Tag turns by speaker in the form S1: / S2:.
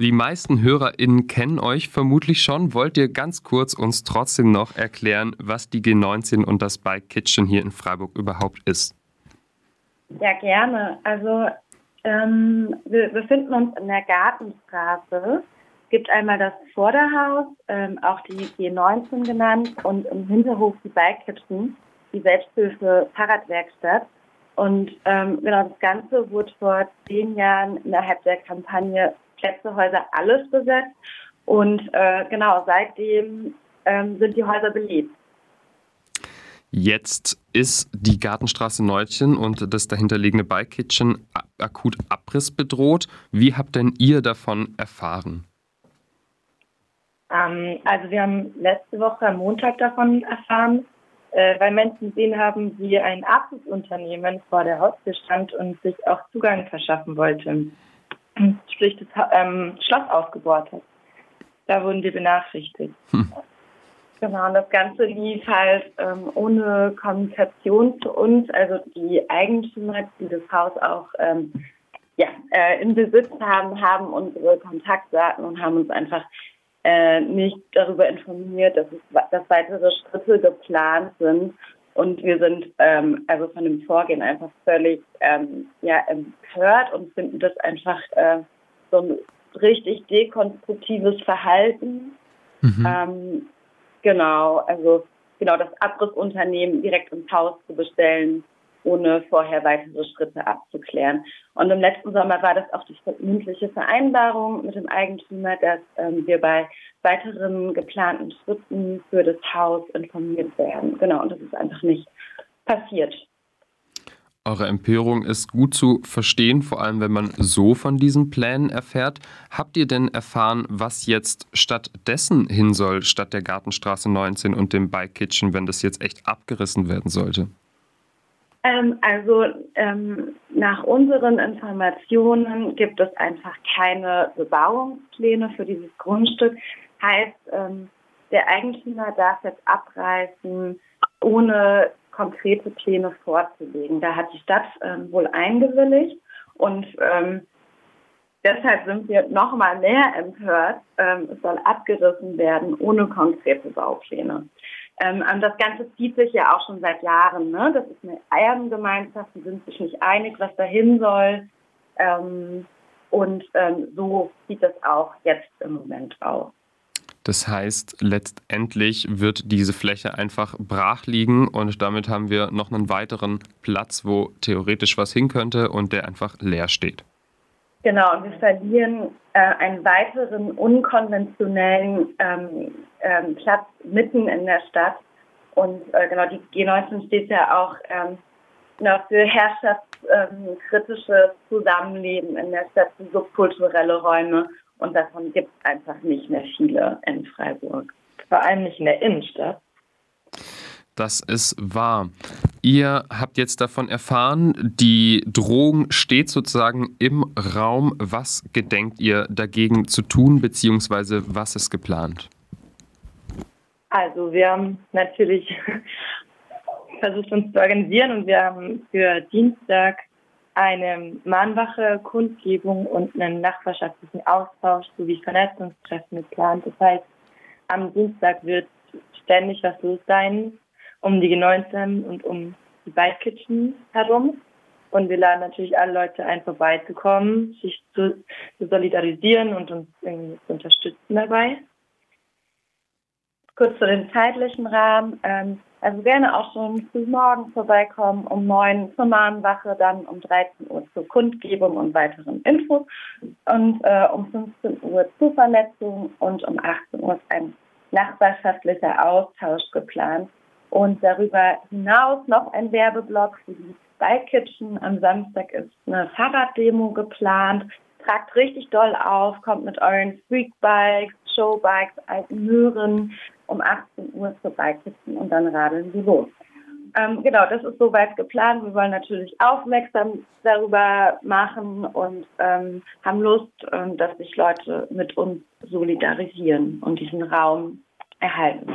S1: Die meisten HörerInnen kennen euch vermutlich schon. Wollt ihr ganz kurz uns trotzdem noch erklären, was die G19 und das Bike Kitchen hier in Freiburg überhaupt ist?
S2: Ja, gerne. Also ähm, wir befinden uns in der Gartenstraße. Es gibt einmal das Vorderhaus, ähm, auch die G19 genannt, und im Hinterhof die Bike Kitchen, die Selbsthilfe Fahrradwerkstatt. Und ähm, genau das Ganze wurde vor zehn Jahren innerhalb der Kampagne Plätze, Häuser, alles besetzt. Und äh, genau seitdem ähm, sind die Häuser belebt.
S1: Jetzt ist die Gartenstraße Neutchen und das dahinterliegende Bike Kitchen akut abrissbedroht. Wie habt denn ihr davon erfahren?
S3: Ähm, also wir haben letzte Woche am Montag davon erfahren, äh, weil Menschen gesehen haben, wie ein Arztunternehmen vor der Haustür stand und sich auch Zugang verschaffen wollte, sprich das ähm, Schloss aufgebohrt hat. Da wurden wir benachrichtigt. Hm. Genau, und das Ganze lief halt ähm, ohne Kommunikation zu uns. Also die Eigentümer, die das Haus auch ähm, ja, äh, in Besitz haben, haben unsere Kontaktdaten und haben uns einfach äh, nicht darüber informiert, dass, es, dass weitere Schritte geplant sind. Und wir sind ähm, also von dem Vorgehen einfach völlig ähm, ja, empört und finden das einfach äh, so ein richtig dekonstruktives Verhalten. Mhm. Ähm, genau, also genau das Abrissunternehmen direkt ins Haus zu bestellen, ohne vorher weitere Schritte abzuklären. Und im letzten Sommer war das auch die mündliche Vereinbarung mit dem Eigentümer, dass ähm, wir bei weiteren geplanten Schritten für das Haus informiert werden. Genau, und das ist einfach nicht passiert.
S1: Eure Empörung ist gut zu verstehen, vor allem wenn man so von diesen Plänen erfährt. Habt ihr denn erfahren, was jetzt stattdessen hin soll, statt der Gartenstraße 19 und dem Bike Kitchen, wenn das jetzt echt abgerissen werden sollte?
S2: Ähm, also ähm, nach unseren Informationen gibt es einfach keine Bebauungspläne für dieses Grundstück. Heißt, ähm, der Eigentümer darf jetzt abreißen, ohne konkrete Pläne vorzulegen. Da hat die Stadt ähm, wohl eingewilligt und ähm, deshalb sind wir noch mal mehr empört. Ähm, es soll abgerissen werden ohne konkrete Baupläne. Ähm, das Ganze zieht sich ja auch schon seit Jahren. Ne? Das ist eine Erbengemeinschaft, die sind sich nicht einig, was dahin soll. Ähm, und ähm, so sieht das auch jetzt im Moment aus.
S1: Das heißt, letztendlich wird diese Fläche einfach brach liegen und damit haben wir noch einen weiteren Platz, wo theoretisch was hin könnte und der einfach leer steht.
S2: Genau, und wir verlieren äh, einen weiteren unkonventionellen ähm, ähm, Platz mitten in der Stadt. Und äh, genau, die G19 steht ja auch ähm, noch für herrschaftskritisches ähm, Zusammenleben in der Stadt, für subkulturelle Räume. Und davon gibt es einfach nicht mehr viele in Freiburg. Vor allem nicht in der Innenstadt.
S1: Das ist wahr. Ihr habt jetzt davon erfahren, die Drohung steht sozusagen im Raum. Was gedenkt ihr dagegen zu tun, beziehungsweise was ist geplant?
S3: Also wir haben natürlich versucht uns zu organisieren und wir haben für Dienstag eine Mahnwache, Kundgebung und einen nachbarschaftlichen Austausch sowie Vernetzungstreffen geplant. Das heißt, am Dienstag wird ständig was los sein um die G19 und um die Bike Kitchen herum. Und wir laden natürlich alle Leute ein, vorbeizukommen, sich zu, zu solidarisieren und uns irgendwie zu unterstützen dabei. Kurz zu dem zeitlichen Rahmen. Ähm, also gerne auch schon früh morgens vorbeikommen, um neun zur Mahnwache, dann um 13 Uhr zur Kundgebung und weiteren Infos und äh, um 15 Uhr zur Vernetzung und um 18 Uhr ist ein nachbarschaftlicher Austausch geplant und darüber hinaus noch ein Werbeblock für die Bike Kitchen. Am Samstag ist eine Fahrraddemo geplant. Tragt richtig doll auf, kommt mit euren Freakbikes, Showbikes, alten Möhren um 18 Uhr zur und dann radeln sie los. Ähm, genau, das ist soweit geplant. Wir wollen natürlich aufmerksam darüber machen und ähm, haben Lust, ähm, dass sich Leute mit uns solidarisieren und diesen Raum erhalten.